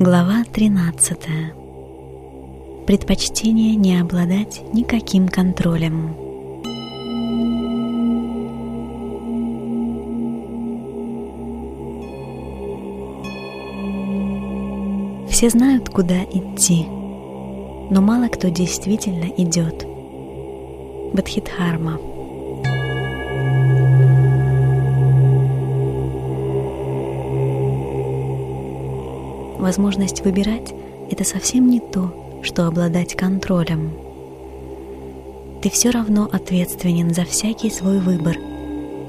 Глава 13. Предпочтение не обладать никаким контролем. Все знают, куда идти, но мало кто действительно идет. Бадхидхарма. Возможность выбирать — это совсем не то, что обладать контролем. Ты все равно ответственен за всякий свой выбор,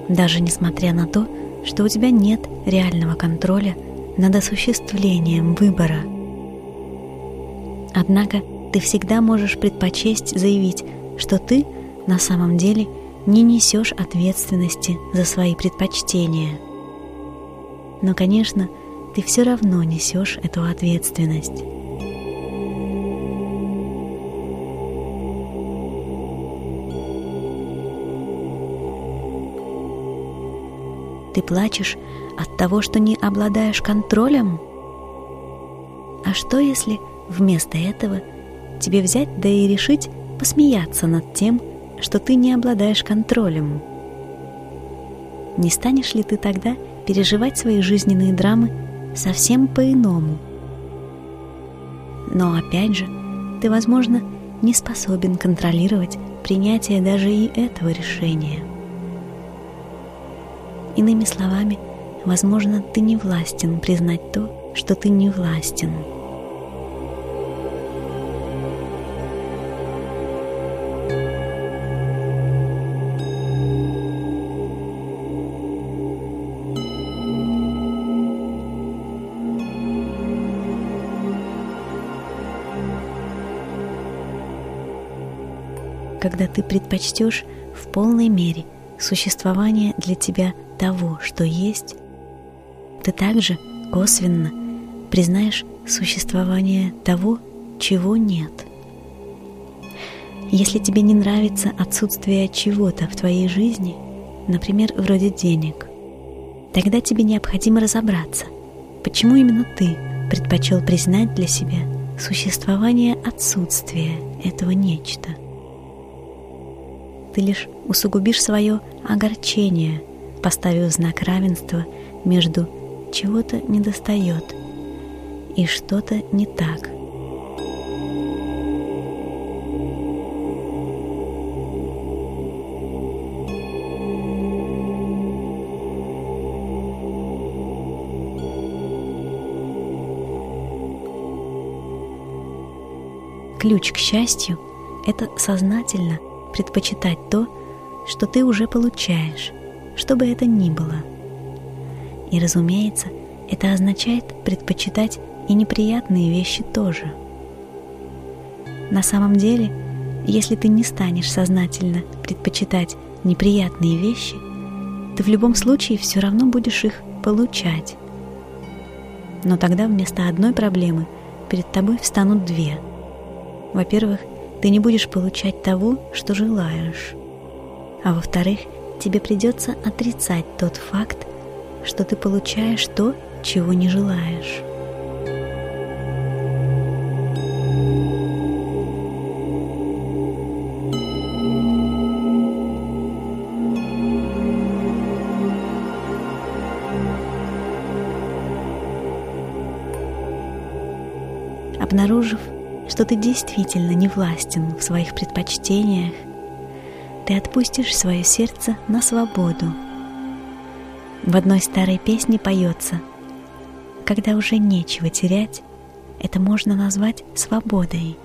даже несмотря на то, что у тебя нет реального контроля над осуществлением выбора. Однако ты всегда можешь предпочесть заявить, что ты на самом деле не несешь ответственности за свои предпочтения. Но, конечно, ты все равно несешь эту ответственность. Ты плачешь от того, что не обладаешь контролем? А что если вместо этого тебе взять да и решить посмеяться над тем, что ты не обладаешь контролем? Не станешь ли ты тогда переживать свои жизненные драмы совсем по-иному. Но опять же, ты, возможно, не способен контролировать принятие даже и этого решения. Иными словами, возможно, ты не властен признать то, что ты не властен. Когда ты предпочтешь в полной мере существование для тебя того, что есть, ты также косвенно признаешь существование того, чего нет. Если тебе не нравится отсутствие чего-то в твоей жизни, например, вроде денег, тогда тебе необходимо разобраться, почему именно ты предпочел признать для себя существование отсутствия этого нечто – ты лишь усугубишь свое огорчение, поставив знак равенства между чего-то недостает и что-то не так. Ключ к счастью — это сознательно предпочитать то, что ты уже получаешь, что бы это ни было. И, разумеется, это означает предпочитать и неприятные вещи тоже. На самом деле, если ты не станешь сознательно предпочитать неприятные вещи, ты в любом случае все равно будешь их получать. Но тогда вместо одной проблемы перед тобой встанут две. Во-первых, ты не будешь получать того, что желаешь. А во-вторых, тебе придется отрицать тот факт, что ты получаешь то, чего не желаешь. Обнаружив, что ты действительно не властен в своих предпочтениях, ты отпустишь свое сердце на свободу. В одной старой песне поется «Когда уже нечего терять, это можно назвать свободой».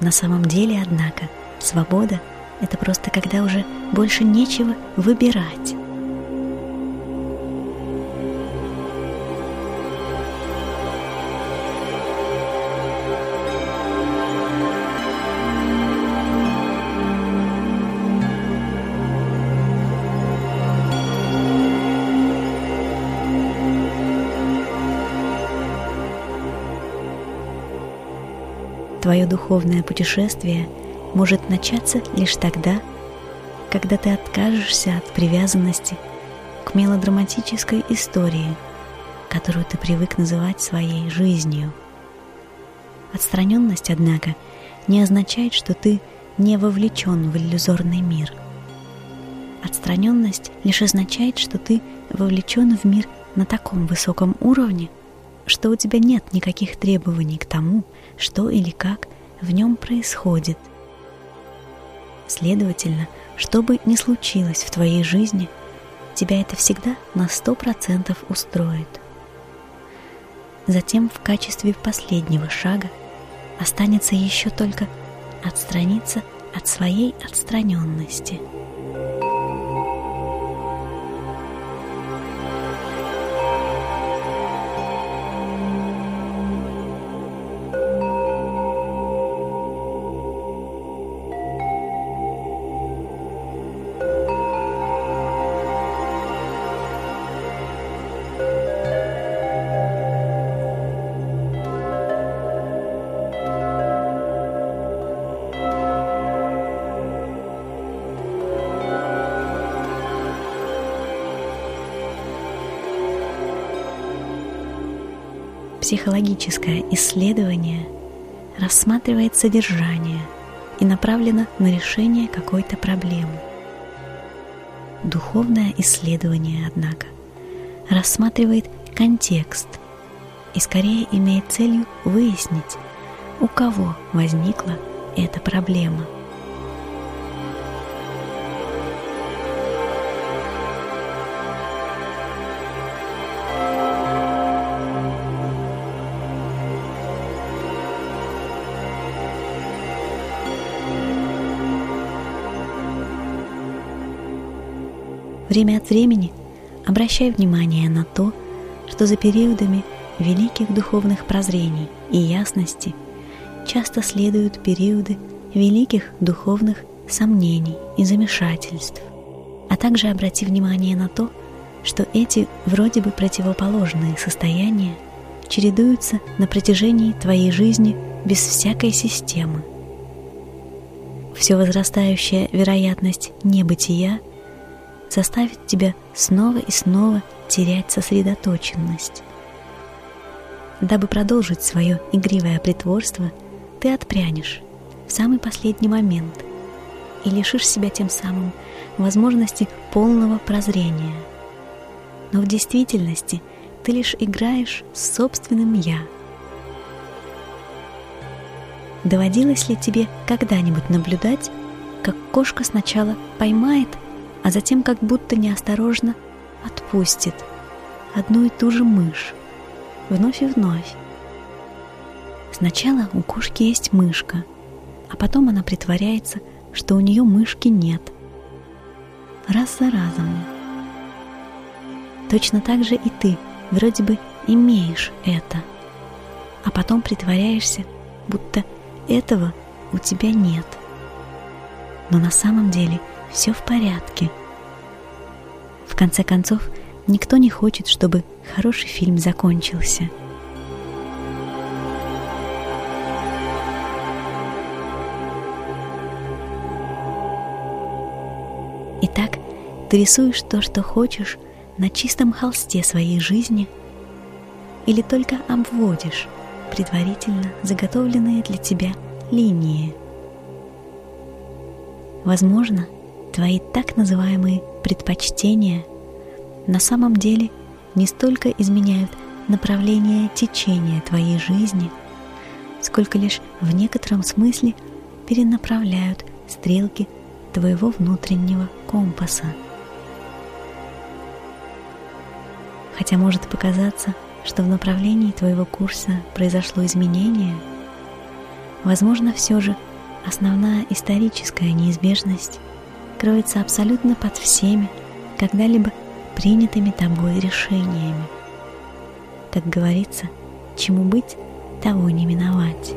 На самом деле, однако, свобода — это просто когда уже больше нечего выбирать. Твое духовное путешествие может начаться лишь тогда, когда ты откажешься от привязанности к мелодраматической истории, которую ты привык называть своей жизнью. Отстраненность, однако, не означает, что ты не вовлечен в иллюзорный мир. Отстраненность лишь означает, что ты вовлечен в мир на таком высоком уровне, что у тебя нет никаких требований к тому, что или как в нем происходит. Следовательно, что бы ни случилось в твоей жизни, тебя это всегда на сто процентов устроит. Затем в качестве последнего шага останется еще только отстраниться от своей отстраненности – Психологическое исследование рассматривает содержание и направлено на решение какой-то проблемы. Духовное исследование, однако, рассматривает контекст и скорее имеет целью выяснить, у кого возникла эта проблема – Время от времени обращай внимание на то, что за периодами великих духовных прозрений и ясности часто следуют периоды великих духовных сомнений и замешательств. А также обрати внимание на то, что эти вроде бы противоположные состояния чередуются на протяжении твоей жизни без всякой системы. Все возрастающая вероятность небытия – заставит тебя снова и снова терять сосредоточенность. Дабы продолжить свое игривое притворство, ты отпрянешь в самый последний момент и лишишь себя тем самым возможности полного прозрения. Но в действительности ты лишь играешь с собственным «я». Доводилось ли тебе когда-нибудь наблюдать, как кошка сначала поймает а затем как будто неосторожно отпустит одну и ту же мышь вновь и вновь. Сначала у кошки есть мышка, а потом она притворяется, что у нее мышки нет. Раз за разом. Точно так же и ты вроде бы имеешь это, а потом притворяешься, будто этого у тебя нет. Но на самом деле – все в порядке. В конце концов, никто не хочет, чтобы хороший фильм закончился. Итак, ты рисуешь то, что хочешь, на чистом холсте своей жизни или только обводишь предварительно заготовленные для тебя линии. Возможно, Твои так называемые предпочтения на самом деле не столько изменяют направление течения твоей жизни, сколько лишь в некотором смысле перенаправляют стрелки твоего внутреннего компаса. Хотя может показаться, что в направлении твоего курса произошло изменение, возможно, все же основная историческая неизбежность кроется абсолютно под всеми, когда-либо принятыми тобой решениями. Как говорится, чему быть, того не миновать.